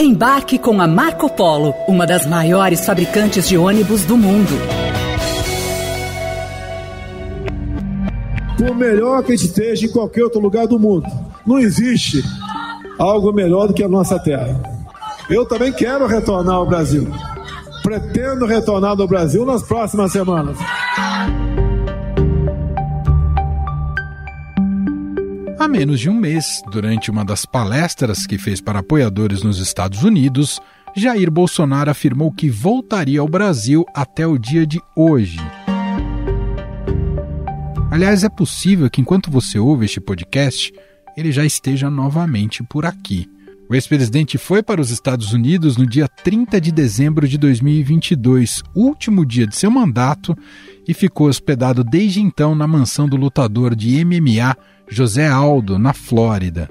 Embarque com a Marco Polo, uma das maiores fabricantes de ônibus do mundo. Por melhor que a gente esteja em qualquer outro lugar do mundo, não existe algo melhor do que a nossa terra. Eu também quero retornar ao Brasil. Pretendo retornar ao Brasil nas próximas semanas. Há menos de um mês, durante uma das palestras que fez para apoiadores nos Estados Unidos, Jair Bolsonaro afirmou que voltaria ao Brasil até o dia de hoje. Aliás, é possível que enquanto você ouve este podcast, ele já esteja novamente por aqui. O ex-presidente foi para os Estados Unidos no dia 30 de dezembro de 2022, último dia de seu mandato, e ficou hospedado desde então na mansão do lutador de MMA José Aldo, na Flórida.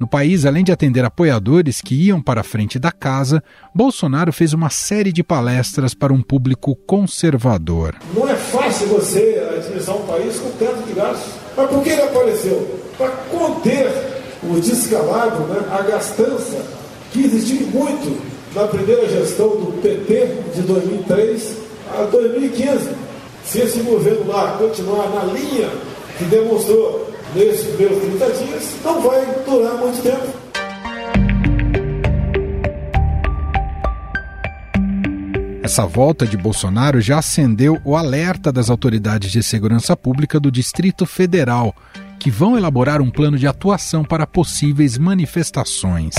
No país, além de atender apoiadores que iam para a frente da casa, Bolsonaro fez uma série de palestras para um público conservador. Não é fácil você administrar um país com tanto de gastos. Mas por que ele apareceu? Para conter o descalabro, né, a gastança que existiu muito na primeira gestão do PT de 2003 a 2015. Se esse governo lá continuar na linha que demonstrou nesses primeiros 30 dias, não vai durar muito tempo. Essa volta de Bolsonaro já acendeu o alerta das autoridades de segurança pública do Distrito Federal, que vão elaborar um plano de atuação para possíveis manifestações.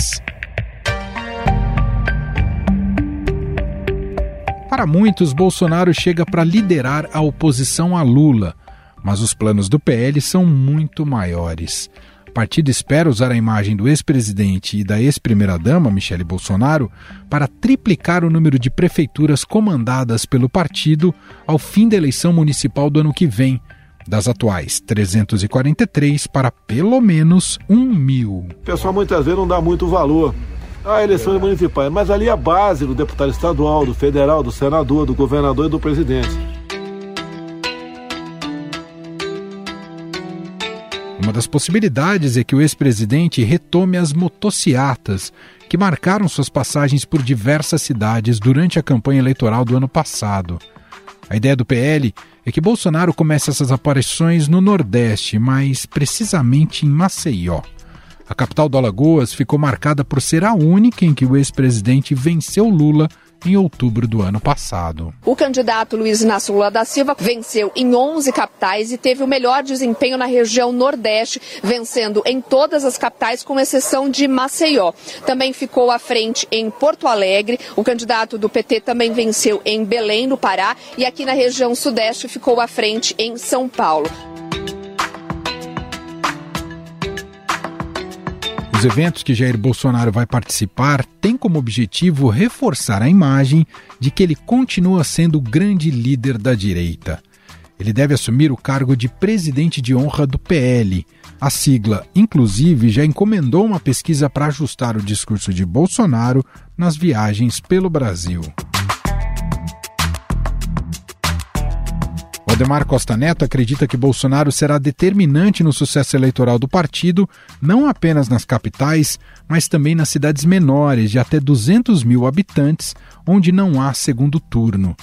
Para muitos, Bolsonaro chega para liderar a oposição a Lula mas os planos do PL são muito maiores. O partido espera usar a imagem do ex-presidente e da ex-primeira-dama, Michele Bolsonaro, para triplicar o número de prefeituras comandadas pelo partido ao fim da eleição municipal do ano que vem, das atuais 343 para pelo menos 1 mil. O pessoal muitas vezes não dá muito valor à eleição municipais, mas ali é a base do deputado estadual, do federal, do senador, do governador e do presidente. Uma das possibilidades é que o ex-presidente retome as motociatas, que marcaram suas passagens por diversas cidades durante a campanha eleitoral do ano passado. A ideia do PL é que Bolsonaro comece essas aparições no Nordeste, mais precisamente em Maceió. A capital do Alagoas ficou marcada por ser a única em que o ex-presidente venceu Lula em outubro do ano passado. O candidato Luiz Inácio Lula da Silva venceu em 11 capitais e teve o melhor desempenho na região Nordeste, vencendo em todas as capitais, com exceção de Maceió. Também ficou à frente em Porto Alegre. O candidato do PT também venceu em Belém, no Pará, e aqui na região Sudeste ficou à frente em São Paulo. Os eventos que Jair Bolsonaro vai participar têm como objetivo reforçar a imagem de que ele continua sendo o grande líder da direita. Ele deve assumir o cargo de presidente de honra do PL. A sigla, inclusive, já encomendou uma pesquisa para ajustar o discurso de Bolsonaro nas viagens pelo Brasil. Valdemar Costa Neto acredita que Bolsonaro será determinante no sucesso eleitoral do partido, não apenas nas capitais, mas também nas cidades menores, de até 200 mil habitantes, onde não há segundo turno.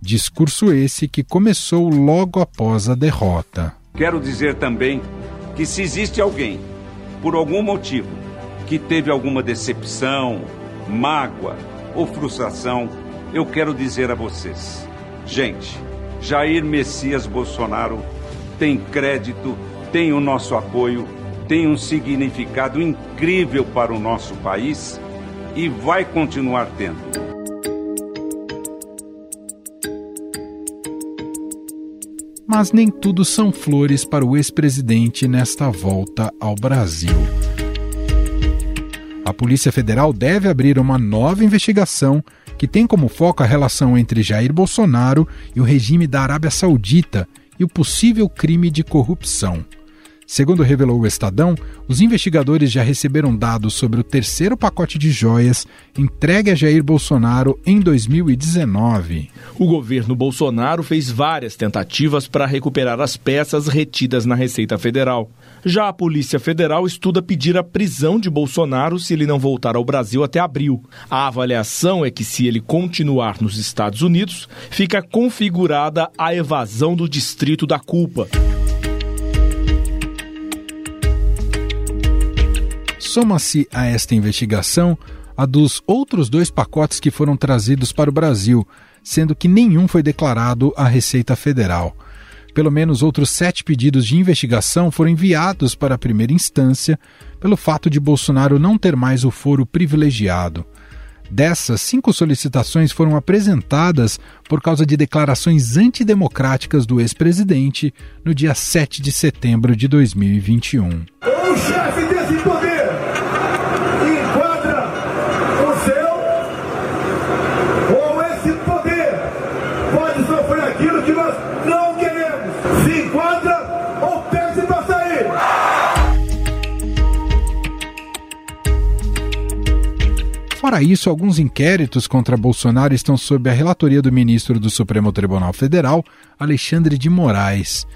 Discurso esse que começou logo após a derrota. Quero dizer também que se existe alguém, por algum motivo, que teve alguma decepção, mágoa ou frustração, eu quero dizer a vocês: gente, Jair Messias Bolsonaro tem crédito, tem o nosso apoio, tem um significado incrível para o nosso país e vai continuar tendo. Mas nem tudo são flores para o ex-presidente nesta volta ao Brasil. A Polícia Federal deve abrir uma nova investigação que tem como foco a relação entre Jair Bolsonaro e o regime da Arábia Saudita e o possível crime de corrupção. Segundo revelou o Estadão, os investigadores já receberam dados sobre o terceiro pacote de joias entregue a Jair Bolsonaro em 2019. O governo Bolsonaro fez várias tentativas para recuperar as peças retidas na Receita Federal. Já a Polícia Federal estuda pedir a prisão de Bolsonaro se ele não voltar ao Brasil até abril. A avaliação é que, se ele continuar nos Estados Unidos, fica configurada a evasão do distrito da culpa. Soma-se a esta investigação a dos outros dois pacotes que foram trazidos para o Brasil, sendo que nenhum foi declarado à Receita Federal. Pelo menos outros sete pedidos de investigação foram enviados para a primeira instância pelo fato de Bolsonaro não ter mais o foro privilegiado. Dessas, cinco solicitações foram apresentadas por causa de declarações antidemocráticas do ex-presidente no dia 7 de setembro de 2021. O chefe desse Fora isso, alguns inquéritos contra Bolsonaro estão sob a relatoria do ministro do Supremo Tribunal Federal, Alexandre de Moraes.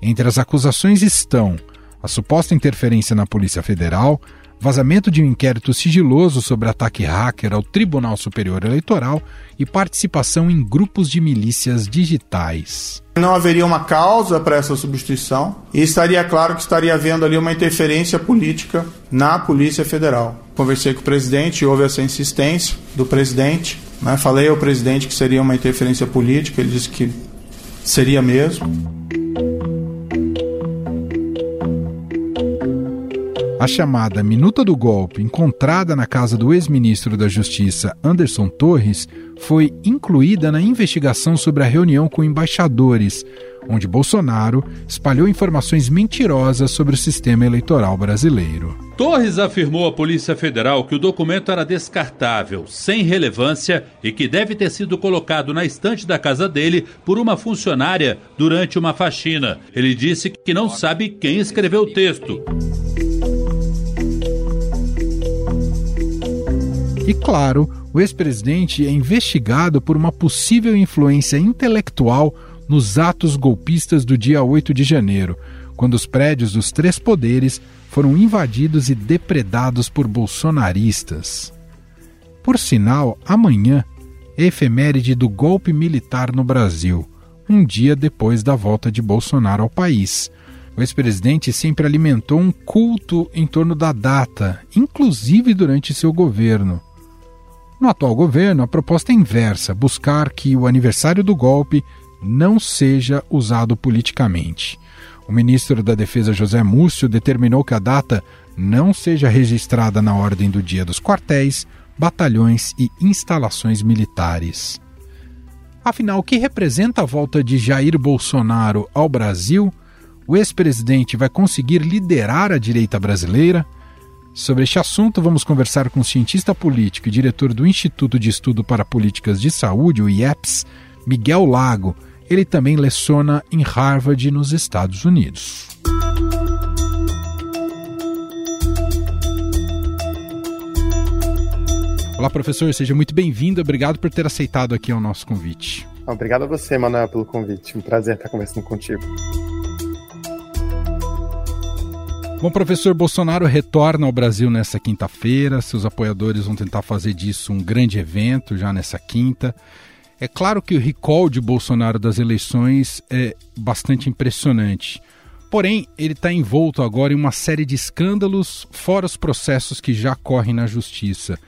Entre as acusações estão a suposta interferência na Polícia Federal, vazamento de um inquérito sigiloso sobre ataque hacker ao Tribunal Superior Eleitoral e participação em grupos de milícias digitais. Não haveria uma causa para essa substituição e estaria claro que estaria havendo ali uma interferência política na Polícia Federal. Conversei com o presidente, houve essa insistência do presidente. Né? Falei ao presidente que seria uma interferência política, ele disse que seria mesmo. A chamada Minuta do Golpe, encontrada na casa do ex-ministro da Justiça Anderson Torres, foi incluída na investigação sobre a reunião com embaixadores, onde Bolsonaro espalhou informações mentirosas sobre o sistema eleitoral brasileiro. Torres afirmou à Polícia Federal que o documento era descartável, sem relevância e que deve ter sido colocado na estante da casa dele por uma funcionária durante uma faxina. Ele disse que não sabe quem escreveu o texto. E claro, o ex-presidente é investigado por uma possível influência intelectual nos atos golpistas do dia 8 de janeiro, quando os prédios dos três poderes foram invadidos e depredados por bolsonaristas. Por sinal, amanhã é efeméride do golpe militar no Brasil, um dia depois da volta de Bolsonaro ao país. O ex-presidente sempre alimentou um culto em torno da data, inclusive durante seu governo. No atual governo, a proposta é inversa: buscar que o aniversário do golpe não seja usado politicamente. O ministro da Defesa José Múcio determinou que a data não seja registrada na ordem do dia dos quartéis, batalhões e instalações militares. Afinal, o que representa a volta de Jair Bolsonaro ao Brasil? O ex-presidente vai conseguir liderar a direita brasileira? Sobre este assunto, vamos conversar com o cientista político e diretor do Instituto de Estudo para Políticas de Saúde, o IEPS, Miguel Lago. Ele também leciona em Harvard, nos Estados Unidos. Olá, professor, seja muito bem-vindo. Obrigado por ter aceitado aqui o nosso convite. Obrigado a você, Manuel, pelo convite. Um prazer estar conversando contigo. Bom, professor Bolsonaro retorna ao Brasil nessa quinta-feira. Seus apoiadores vão tentar fazer disso um grande evento já nessa quinta. É claro que o recall de Bolsonaro das eleições é bastante impressionante. Porém, ele está envolto agora em uma série de escândalos, fora os processos que já correm na justiça,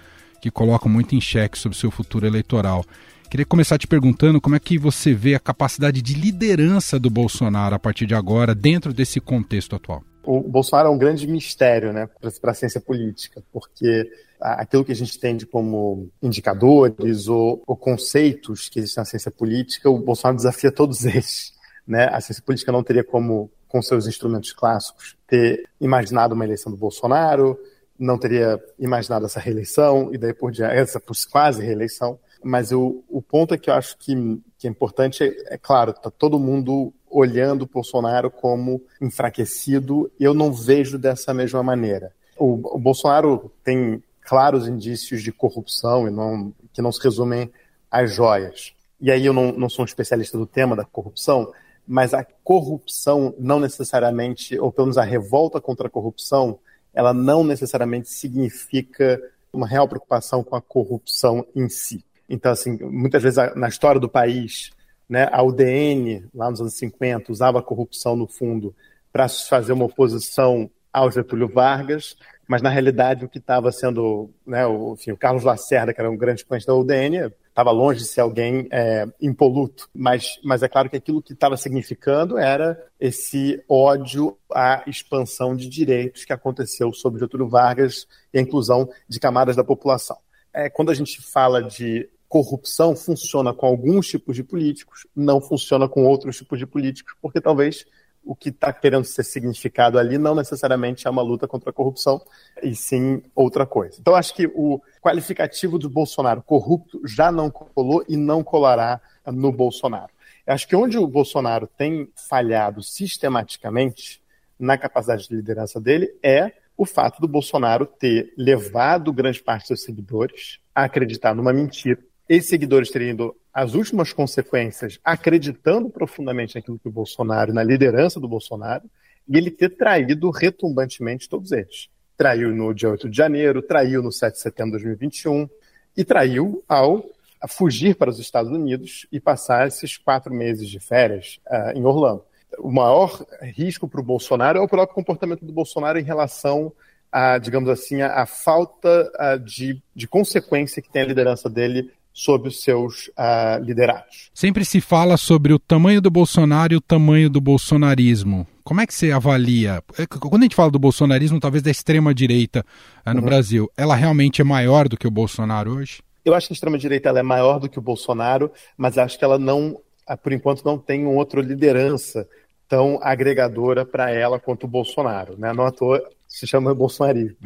que colocam muito em xeque sobre seu futuro eleitoral. Queria começar te perguntando como é que você vê a capacidade de liderança do Bolsonaro a partir de agora, dentro desse contexto atual o Bolsonaro é um grande mistério né, para a ciência política, porque aquilo que a gente entende como indicadores ou, ou, conceitos que existem na ciência política, o Bolsonaro desafia todos eles. Né? A ciência política não teria como, com seus instrumentos clássicos, ter imaginado uma eleição do Bolsonaro, não teria imaginado essa reeleição e daí por diante, essa quase reeleição. Mas o, ponto é que eu acho que, que é importante, é, é claro, está todo mundo olhando o Bolsonaro como enfraquecido. Eu não vejo dessa mesma maneira. O, o Bolsonaro tem claros indícios de corrupção e não, que não se resumem às joias. E aí eu não, não sou um especialista do tema da corrupção, mas a corrupção não necessariamente, ou pelo menos a revolta contra a corrupção, ela não necessariamente significa uma real preocupação com a corrupção em si. Então, assim, muitas vezes na história do país, né, a UDN, lá nos anos 50, usava a corrupção no fundo para fazer uma oposição ao Getúlio Vargas, mas na realidade o que estava sendo, né, o, enfim, o Carlos Lacerda, que era um grande expoente da UDN, estava longe de ser alguém é, impoluto, mas, mas é claro que aquilo que estava significando era esse ódio à expansão de direitos que aconteceu sob Getúlio Vargas e a inclusão de camadas da população. É, quando a gente fala de corrupção, funciona com alguns tipos de políticos, não funciona com outros tipos de políticos, porque talvez o que está querendo ser significado ali não necessariamente é uma luta contra a corrupção, e sim outra coisa. Então, acho que o qualificativo do Bolsonaro corrupto já não colou e não colará no Bolsonaro. Acho que onde o Bolsonaro tem falhado sistematicamente na capacidade de liderança dele é o fato do Bolsonaro ter levado grande parte dos seus seguidores a acreditar numa mentira. Esses seguidores terem ido as últimas consequências acreditando profundamente naquilo que o Bolsonaro, na liderança do Bolsonaro, e ele ter traído retumbantemente todos eles. Traiu no dia 8 de janeiro, traiu no 7 de setembro de 2021 e traiu ao fugir para os Estados Unidos e passar esses quatro meses de férias uh, em Orlando. O maior risco para o Bolsonaro é o próprio comportamento do Bolsonaro em relação a, digamos assim, a, a falta a, de, de consequência que tem a liderança dele sob os seus uh, liderados. Sempre se fala sobre o tamanho do Bolsonaro e o tamanho do bolsonarismo. Como é que você avalia? É, quando a gente fala do bolsonarismo, talvez da extrema-direita uh, no uhum. Brasil, ela realmente é maior do que o Bolsonaro hoje? Eu acho que a extrema-direita é maior do que o Bolsonaro, mas acho que ela não, ah, por enquanto, não tem um outro liderança tão agregadora para ela quanto o Bolsonaro. Né? Não à toa se chama bolsonarismo.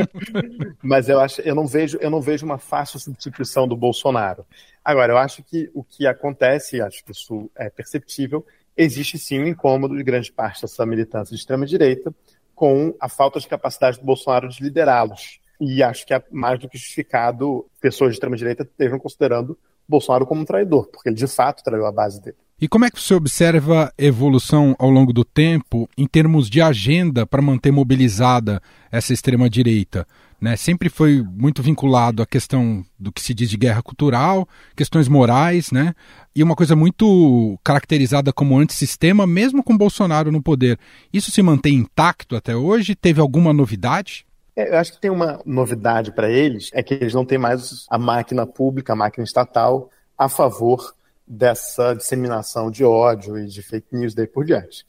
Mas eu acho, eu não vejo, eu não vejo uma fácil substituição do Bolsonaro. Agora, eu acho que o que acontece, acho que isso é perceptível, existe sim um incômodo de grande parte dessa militância de extrema direita com a falta de capacidade do Bolsonaro de liderá-los. E acho que é mais do que justificado pessoas de extrema direita estejam considerando Bolsonaro como um traidor, porque ele de fato traiu a base dele. E como é que você observa evolução ao longo do tempo em termos de agenda para manter mobilizada essa extrema-direita? Né? Sempre foi muito vinculado à questão do que se diz de guerra cultural, questões morais, né? e uma coisa muito caracterizada como antissistema, mesmo com Bolsonaro no poder. Isso se mantém intacto até hoje? Teve alguma novidade? É, eu acho que tem uma novidade para eles, é que eles não têm mais a máquina pública, a máquina estatal, a favor dessa disseminação de ódio e de fake news daí por diante.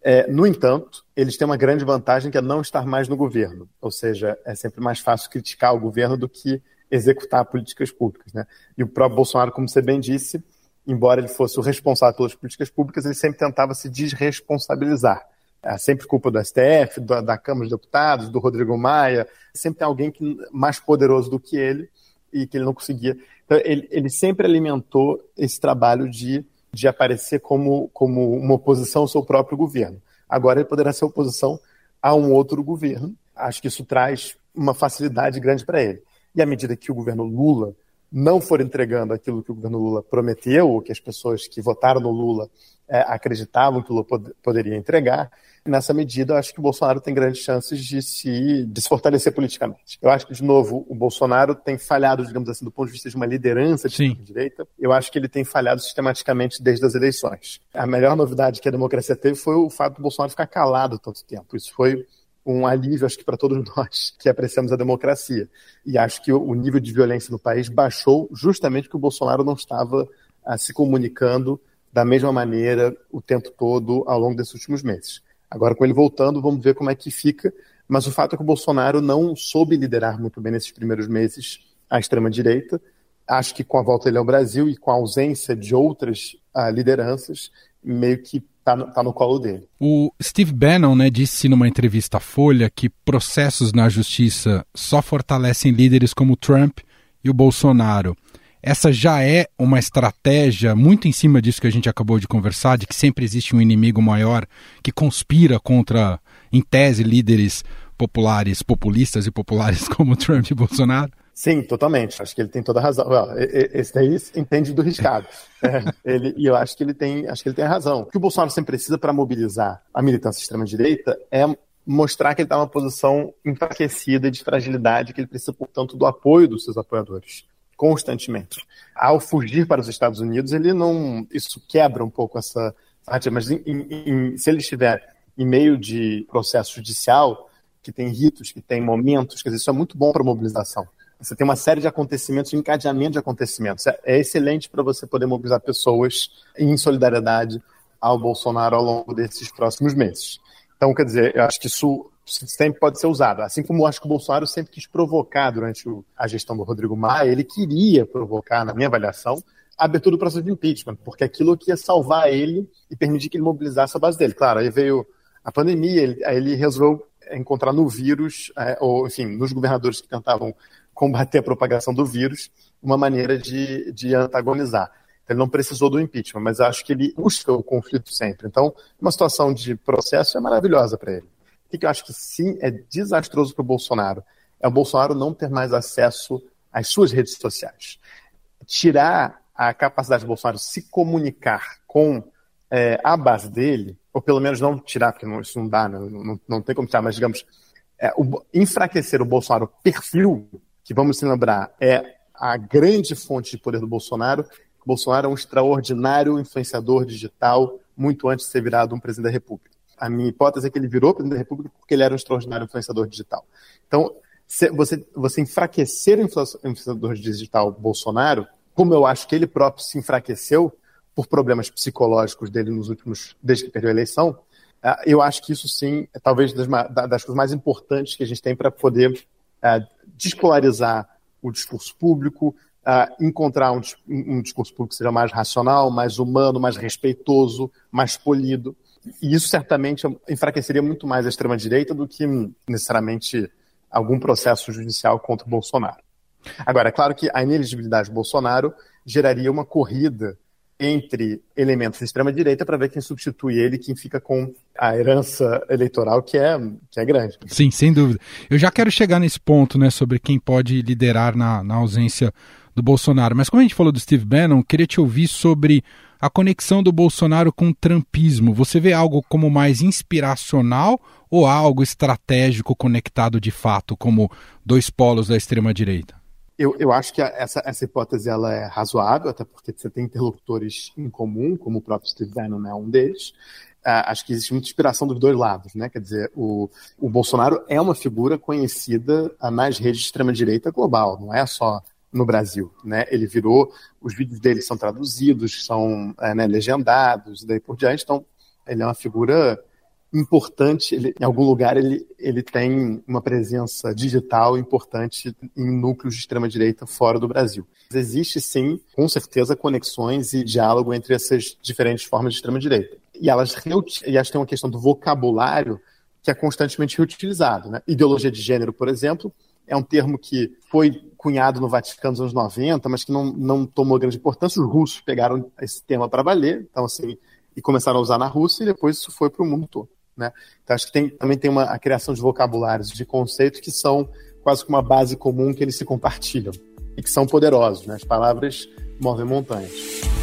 É, no entanto, eles têm uma grande vantagem que é não estar mais no governo, ou seja, é sempre mais fácil criticar o governo do que executar políticas públicas. Né? E o próprio Bolsonaro, como você bem disse, embora ele fosse o responsável pelas políticas públicas, ele sempre tentava se desresponsabilizar. É sempre culpa do STF, da, da Câmara dos Deputados, do Rodrigo Maia, sempre tem alguém que, mais poderoso do que ele e que ele não conseguia. Então, ele, ele sempre alimentou esse trabalho de, de aparecer como, como uma oposição ao seu próprio governo. Agora ele poderá ser oposição a um outro governo. Acho que isso traz uma facilidade grande para ele. E à medida que o governo Lula não for entregando aquilo que o governo Lula prometeu, ou que as pessoas que votaram no Lula é, acreditavam que o Lula pod poderia entregar, nessa medida, acho que o Bolsonaro tem grandes chances de se, de se fortalecer politicamente. Eu acho que, de novo, o Bolsonaro tem falhado, digamos assim, do ponto de vista de uma liderança de direita. Eu acho que ele tem falhado sistematicamente desde as eleições. A melhor novidade que a democracia teve foi o fato do Bolsonaro ficar calado tanto tempo. Isso foi um alívio, acho que para todos nós que apreciamos a democracia. E acho que o nível de violência no país baixou justamente porque o Bolsonaro não estava ah, se comunicando da mesma maneira o tempo todo ao longo desses últimos meses. Agora, com ele voltando, vamos ver como é que fica. Mas o fato é que o Bolsonaro não soube liderar muito bem nesses primeiros meses a extrema-direita. Acho que com a volta dele ao Brasil e com a ausência de outras uh, lideranças, meio que está no, tá no, colo dele. O Steve Bannon né, disse numa entrevista à Folha que processos na justiça só fortalecem líderes como Trump e o Bolsonaro. essa já é uma estratégia muito em cima disso que a gente acabou de conversar, de que sempre existe um inimigo maior que conspira contra, em tese, líderes populares, populistas e populares como Trump e Bolsonaro? Sim, totalmente. Acho que ele tem toda a razão. Esse daí entende do riscado. É, ele, e eu acho que ele tem, acho que ele tem a razão. O que o Bolsonaro sempre precisa para mobilizar a militância extrema-direita é mostrar que ele está numa posição enfraquecida de fragilidade, que ele precisa, portanto, do apoio dos seus apoiadores constantemente. Ao fugir para os Estados Unidos, ele não, isso quebra um pouco essa mas em, em, se ele estiver em meio de processo judicial que tem ritos, que tem momentos, quer dizer, isso é muito bom para mobilização. Você tem uma série de acontecimentos, um encadeamento de acontecimentos. É, é excelente para você poder mobilizar pessoas em solidariedade ao Bolsonaro ao longo desses próximos meses. Então, quer dizer, eu acho que isso sempre pode ser usado. Assim como eu acho que o Bolsonaro sempre quis provocar durante a gestão do Rodrigo Maia, ele queria provocar, na minha avaliação, a abertura do processo de impeachment, porque aquilo que ia salvar ele e permitir que ele mobilizasse a base dele. Claro, aí veio a pandemia, ele, aí ele resolveu encontrar no vírus, é, ou enfim, nos governadores que tentavam combater a propagação do vírus, uma maneira de, de antagonizar. Ele não precisou do impeachment, mas acho que ele busca o conflito sempre. Então, uma situação de processo é maravilhosa para ele. O que eu acho que sim é desastroso para o Bolsonaro é o Bolsonaro não ter mais acesso às suas redes sociais. Tirar a capacidade do Bolsonaro se comunicar com é, a base dele, ou pelo menos não tirar, porque não, isso não dá, né? não, não, não, tem como tirar, mas digamos, é, o, enfraquecer o Bolsonaro perfil que vamos se lembrar é a grande fonte de poder do Bolsonaro. Bolsonaro é um extraordinário influenciador digital, muito antes de ser virado um presidente da República. A minha hipótese é que ele virou presidente da República porque ele era um extraordinário influenciador digital. Então, você, você enfraquecer o influenciador digital Bolsonaro, como eu acho que ele próprio se enfraqueceu por problemas psicológicos dele nos últimos, desde que perdeu a eleição, ah, eu acho que isso sim é talvez das, das coisas mais importantes que a gente tem para poder despolarizar o discurso público, uh, encontrar um, um, discurso público que seja mais racional, mais humano, mais respeitoso, mais polido. E isso certamente enfraqueceria muito mais a extrema-direita do que necessariamente algum processo judicial contra o Bolsonaro. Agora, é claro que a ineligibilidade do Bolsonaro geraria uma corrida entre elementos de extrema-direita para ver quem substitui ele, quem fica com a herança eleitoral que é, que é grande. Sim, sem dúvida. Eu já quero chegar nesse ponto, né, sobre quem pode liderar na, na ausência do Bolsonaro. Mas como a gente falou do Steve Bannon, queria te ouvir sobre a conexão do Bolsonaro com o trumpismo. Você vê algo como mais inspiracional ou algo estratégico conectado de fato, como dois polos da extrema-direita? Eu, eu acho que essa, essa hipótese ela é razoável, até porque você tem interlocutores em comum, como o próprio Steve Bannon é um deles. Uh, acho que existe muita inspiração dos dois lados, né? Quer dizer, o, o Bolsonaro é uma figura conhecida nas redes de extrema-direita global, não é só no Brasil, né? Ele virou, os vídeos dele são traduzidos, são é, né, legendados, daí por diante, então ele é uma figura importante, ele, em algum lugar ele, ele tem uma presença digital importante em núcleos de extrema-direita fora do Brasil. Existe sim, com certeza, conexões e diálogo entre essas diferentes formas de extrema-direita. E elas, e elas têm uma questão do vocabulário que é constantemente reutilizado. Né? Ideologia de gênero, por exemplo, é um termo que foi cunhado no Vaticano nos anos 90, mas que não, não tomou grande importância. Os russos pegaram esse tema para valer, então assim, e começaram a usar na Rússia, e depois isso foi para o mundo todo. Né? Então, acho que tem, também tem uma, a criação de vocabulários, de conceitos que são quase que uma base comum que eles se compartilham e que são poderosos. Né? As palavras movem montanhas.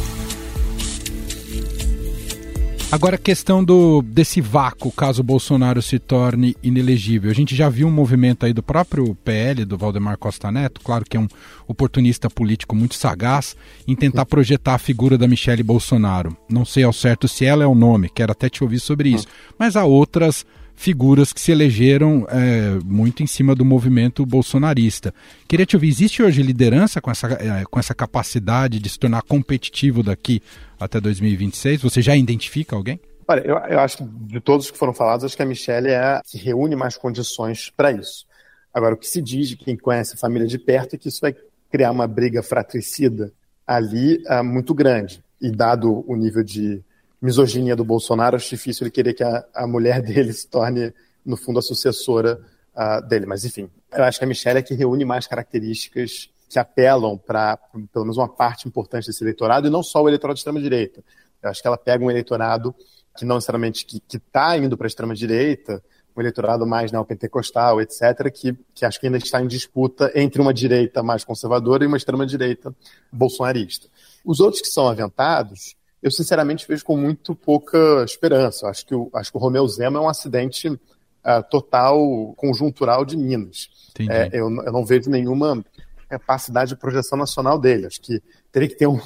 Agora a questão do desse vácuo, caso Bolsonaro se torne inelegível. A gente já viu um movimento aí do próprio PL, do Valdemar Costa Neto, claro que é um oportunista político muito sagaz, em tentar projetar a figura da Michelle Bolsonaro. Não sei ao certo se ela é o nome, quero até te ouvir sobre isso. Mas há outras figuras que se elegeram é, muito em cima do movimento bolsonarista. Queria te ouvir, existe hoje liderança com essa, é, com essa capacidade de se tornar competitivo daqui até 2026? Você já identifica alguém? Olha, eu, eu acho que de todos que foram falados, acho que a Michelle é a que reúne mais condições para isso. Agora, o que se diz de quem conhece a família de perto é que isso vai criar uma briga fratricida ali uh, muito grande. E dado o nível de misoginia do Bolsonaro, acho difícil ele querer que a, a mulher dele se torne, no fundo, a sucessora uh, dele. Mas, enfim, eu acho que a Michelle é que reúne mais características que apelam para pelo menos uma parte importante desse eleitorado, e não só o eleitorado de extrema-direita. Eu acho que ela pega um eleitorado que não necessariamente que está indo para a extrema-direita, um eleitorado mais neopentecostal, etc., que, que acho que ainda está em disputa entre uma direita mais conservadora e uma extrema-direita bolsonarista. Os outros que são aventados, eu sinceramente vejo com muito pouca esperança. Eu acho que o, acho que o Romeu Zema é um acidente uh, total, conjuntural de Minas. É, eu, eu não vejo nenhuma capacidade de projeção nacional dele. Acho que teria que ter um,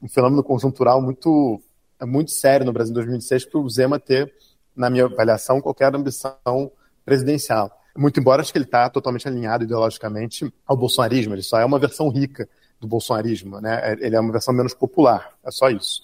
um fenômeno conjuntural muito, muito sério no Brasil em 2016 para o Zema ter, na minha avaliação, qualquer ambição presidencial. Muito embora acho que ele está totalmente alinhado ideologicamente ao bolsonarismo, ele só é uma versão rica do bolsonarismo, né? Ele é uma versão menos popular, é só isso.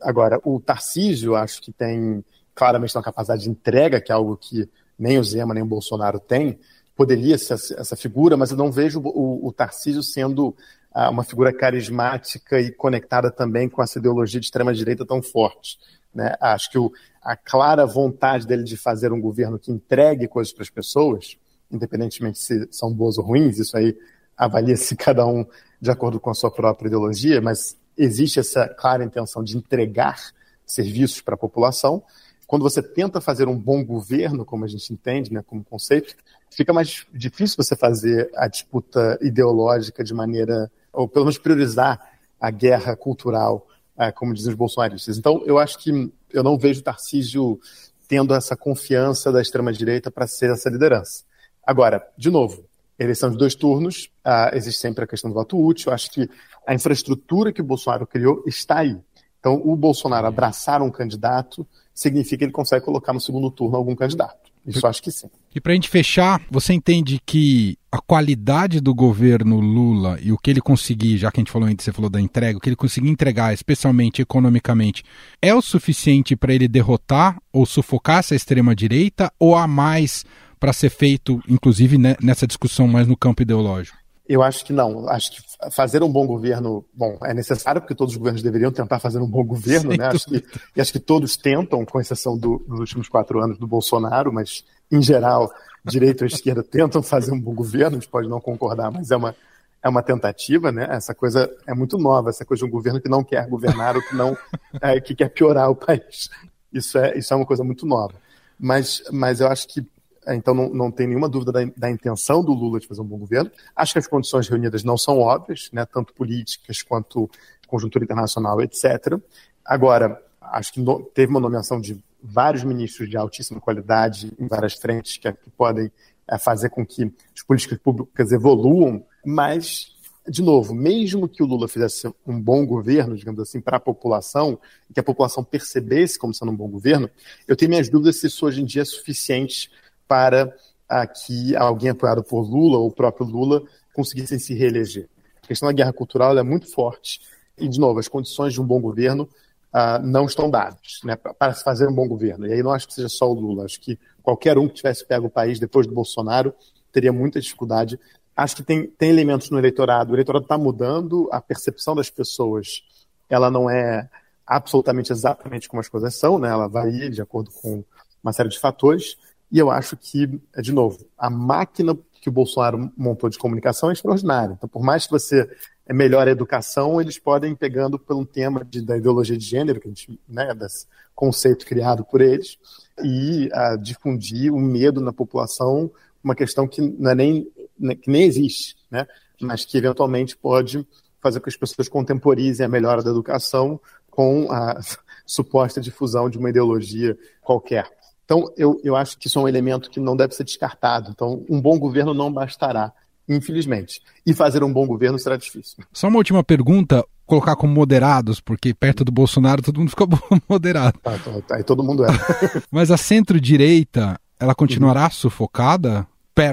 Agora, o Tarcísio, acho que tem claramente uma capacidade de entrega, que é algo que nem o Zema nem o Bolsonaro têm, poderia ser essa figura, mas eu não vejo o, o Tarcísio sendo ah, uma figura carismática e conectada também com essa ideologia de extrema-direita tão forte. Né? Acho que o, a clara vontade dele de fazer um governo que entregue coisas para as pessoas, independentemente se são boas ou ruins, isso aí avalia-se cada um de acordo com a sua própria ideologia, mas existe essa clara intenção de entregar serviços para a população. Quando você tenta fazer um bom governo, como a gente entende, né, como conceito, fica mais difícil você fazer a disputa ideológica de maneira, ou pelo menos priorizar a guerra cultural, é, como dizem os bolsonaristas. Então, eu acho que eu não vejo Tarcísio tendo essa confiança da extrema-direita para ser essa liderança. Agora, de novo, eleição de dois turnos, uh, existe sempre a questão do voto útil. Eu acho que a infraestrutura que o Bolsonaro criou está aí. Então, o Bolsonaro abraçar um candidato significa que ele consegue colocar no segundo turno algum candidato. Isso acho que sim. E para a gente fechar, você entende que a qualidade do governo Lula e o que ele conseguir, já que a gente falou antes, você falou da entrega, o que ele conseguir entregar, especialmente economicamente, é o suficiente para ele derrotar ou sufocar essa extrema-direita ou há mais para ser feito, inclusive né, nessa discussão mais no campo ideológico? Eu acho que não. Acho que fazer um bom governo, bom, é necessário porque todos os governos deveriam tentar fazer um bom governo, Sem né? Acho que, e acho que todos tentam, com exceção do, dos últimos quatro anos do Bolsonaro, mas em geral, direita ou esquerda tentam fazer um bom governo. A gente pode não concordar, mas é uma é uma tentativa, né? Essa coisa é muito nova, essa coisa de um governo que não quer governar ou que não é, que quer piorar o país. Isso é isso é uma coisa muito nova. Mas mas eu acho que então não, não tem nenhuma dúvida da, da, intenção do Lula de fazer um bom governo. Acho que as condições reunidas não são óbvias, né, tanto políticas quanto conjuntura internacional, etc. Agora, acho que no, teve uma nomeação de vários ministros de altíssima qualidade em várias frentes que, que podem é, fazer com que as políticas públicas evoluam, mas de novo, mesmo que o Lula fizesse um bom governo, digamos assim, para a população, e que a população percebesse como sendo um bom governo, eu tenho minhas dúvidas se isso hoje em dia é suficiente para ah, que alguém apoiado por Lula ou o próprio Lula conseguissem se reeleger. A questão da guerra cultural é muito forte e, de novo, as condições de um bom governo ah, não estão dadas né, para se fazer um bom governo. E aí não acho que seja só o Lula, acho que qualquer um que tivesse pego o país depois do Bolsonaro teria muita dificuldade. Acho que tem, tem elementos no eleitorado. O eleitorado está mudando, a percepção das pessoas ela não é absolutamente exatamente como as coisas são, né? ela varia de acordo com uma série de fatores. E eu acho que, é, de novo, a máquina que o Bolsonaro montou de comunicação é extraordinária. Então, por mais que você é melhor a educação, eles podem, pegando um tema de, da ideologia de gênero, que a gente, né, desse conceito criado por eles, e a, difundir o medo na população, uma questão que, não é nem, né, que nem existe, né, mas que eventualmente pode fazer com que as pessoas contemporizem a melhora da educação com a suposta difusão de uma ideologia qualquer. Então, eu, eu acho que isso é um elemento que não deve ser descartado. Então, um bom governo não bastará, infelizmente. E fazer um bom governo será difícil. Só uma última pergunta, colocar como moderados, porque perto do Bolsonaro todo mundo ficou moderado. Tá, tá, aí todo mundo é. Mas a centro-direita, ela continuará uhum. sufocada,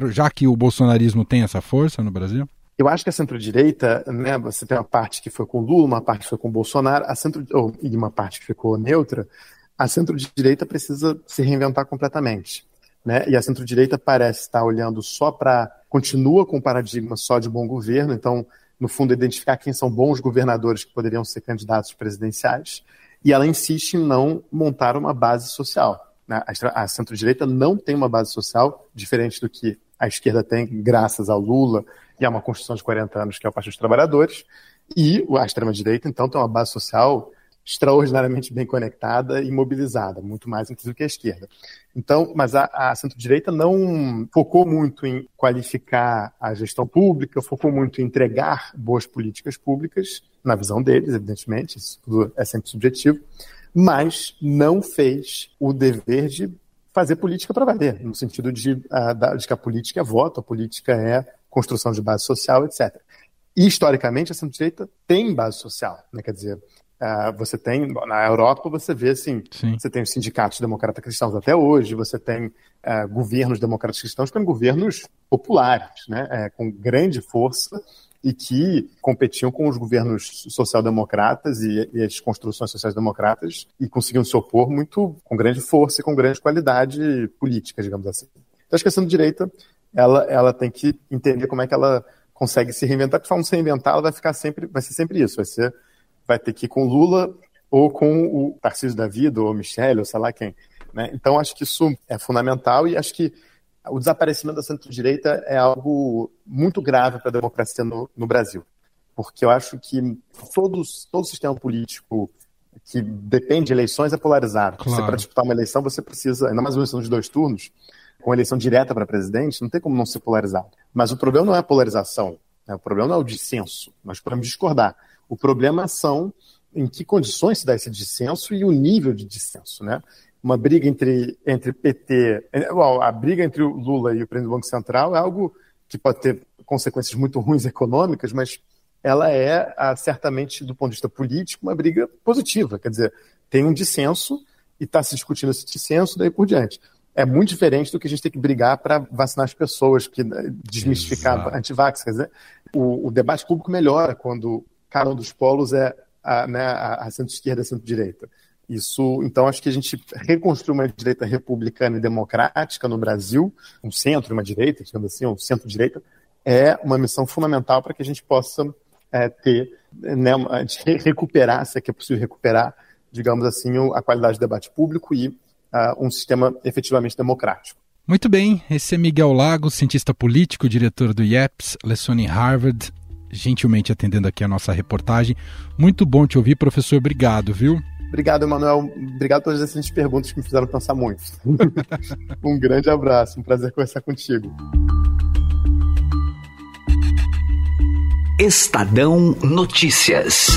já que o bolsonarismo tem essa força no Brasil? Eu acho que a centro-direita, né, você tem uma parte que foi com Lula, uma parte que foi com Bolsonaro, a centro, ou, e uma parte que ficou neutra a centro-direita precisa se reinventar completamente. Né? E a centro-direita parece estar olhando só para. continua com o paradigma só de bom governo, então, no fundo, identificar quem são bons governadores que poderiam ser candidatos presidenciais, e ela insiste em não montar uma base social. Né? A centro-direita não tem uma base social, diferente do que a esquerda tem graças ao Lula e a uma Constituição de 40 anos, que é o Partido dos Trabalhadores, e a extrema-direita, então, tem uma base social extraordinariamente bem conectada e mobilizada, muito mais inclusive que a esquerda. Então, mas a, a centro-direita não focou muito em qualificar a gestão pública, focou muito em entregar boas políticas públicas, na visão deles, evidentemente, isso é sempre subjetivo, mas não fez o dever de fazer política para valer, no sentido de, de que a política é voto, a política é construção de base social, etc. E, historicamente, a centro-direita tem base social, né? quer dizer, Uh, você tem, na Europa, você vê assim, Sim. você tem os sindicatos democratas cristãos até hoje, você tem uh, governos democratas cristãos que são governos populares, né, é, com grande força e que competiam com os governos social-democratas e, e, as construções sociais-democratas e conseguiam se opor muito com grande força e com grande qualidade política, digamos assim. Então, acho que a centro-direita, ela, ela tem que entender como é que ela consegue se reinventar, porque falando se reinventar, ela vai ficar sempre, vai ser sempre isso, vai ser vai ter que ir com Lula ou com o Tarcísio da Vida, ou Michele, ou sei lá quem. Né? Então, acho que isso é fundamental e acho que o desaparecimento da centro-direita é algo muito grave para a democracia no, no, Brasil. Porque eu acho que todos, todo sistema político que depende de eleições é polarizado. Claro. Você, para disputar uma eleição, você precisa, ainda mais uma eleição de dois turnos, com eleição direta para presidente, não tem como não ser polarizado. Mas o problema não é a polarização, né? o problema não é o dissenso, nós podemos discordar. O problema são em que condições se dá esse dissenso e o nível de dissenso, né? Uma briga entre, entre PT, a briga entre o Lula e o presidente do Banco Central é algo que pode ter consequências muito ruins econômicas, mas ela é, certamente, do ponto de vista político, uma briga positiva. Quer dizer, tem um dissenso e está se discutindo esse dissenso, daí por diante. É muito diferente do que a gente tem que brigar para vacinar as pessoas, que né, desmistificar antivax. Quer dizer, o, o debate público melhora quando cada um dos polos é a, né, a centro-esquerda e centro-direita. Isso, então, acho que a gente reconstruir uma direita republicana e democrática no Brasil, um centro uma direita, digamos assim, um centro-direita, é uma missão fundamental para que a gente possa é, ter, né, recuperar, se é que é possível recuperar, digamos assim, a qualidade do debate público e uh, um sistema efetivamente democrático. Muito bem, esse é Miguel Lago, cientista político, diretor do IEPS, leciona em Harvard, gentilmente atendendo aqui a nossa reportagem. Muito bom te ouvir, professor. Obrigado, viu? Obrigado, Emanuel. Obrigado pelas excelentes perguntas que me fizeram pensar muito. um grande abraço, um prazer conversar contigo. Estadão Notícias.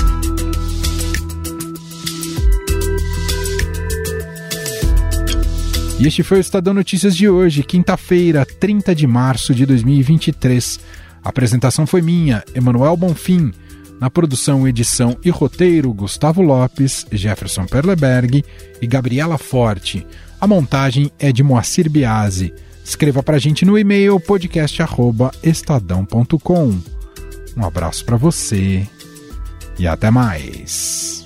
E este foi o Estadão Notícias de hoje, quinta-feira, 30 de março de 2023. A apresentação foi minha, Emanuel Bonfim. Na produção, edição e roteiro, Gustavo Lopes, Jefferson Perleberg e Gabriela Forte. A montagem é de Moacir Biasi. Escreva para a gente no e-mail podcast@estadão.com. Um abraço para você e até mais.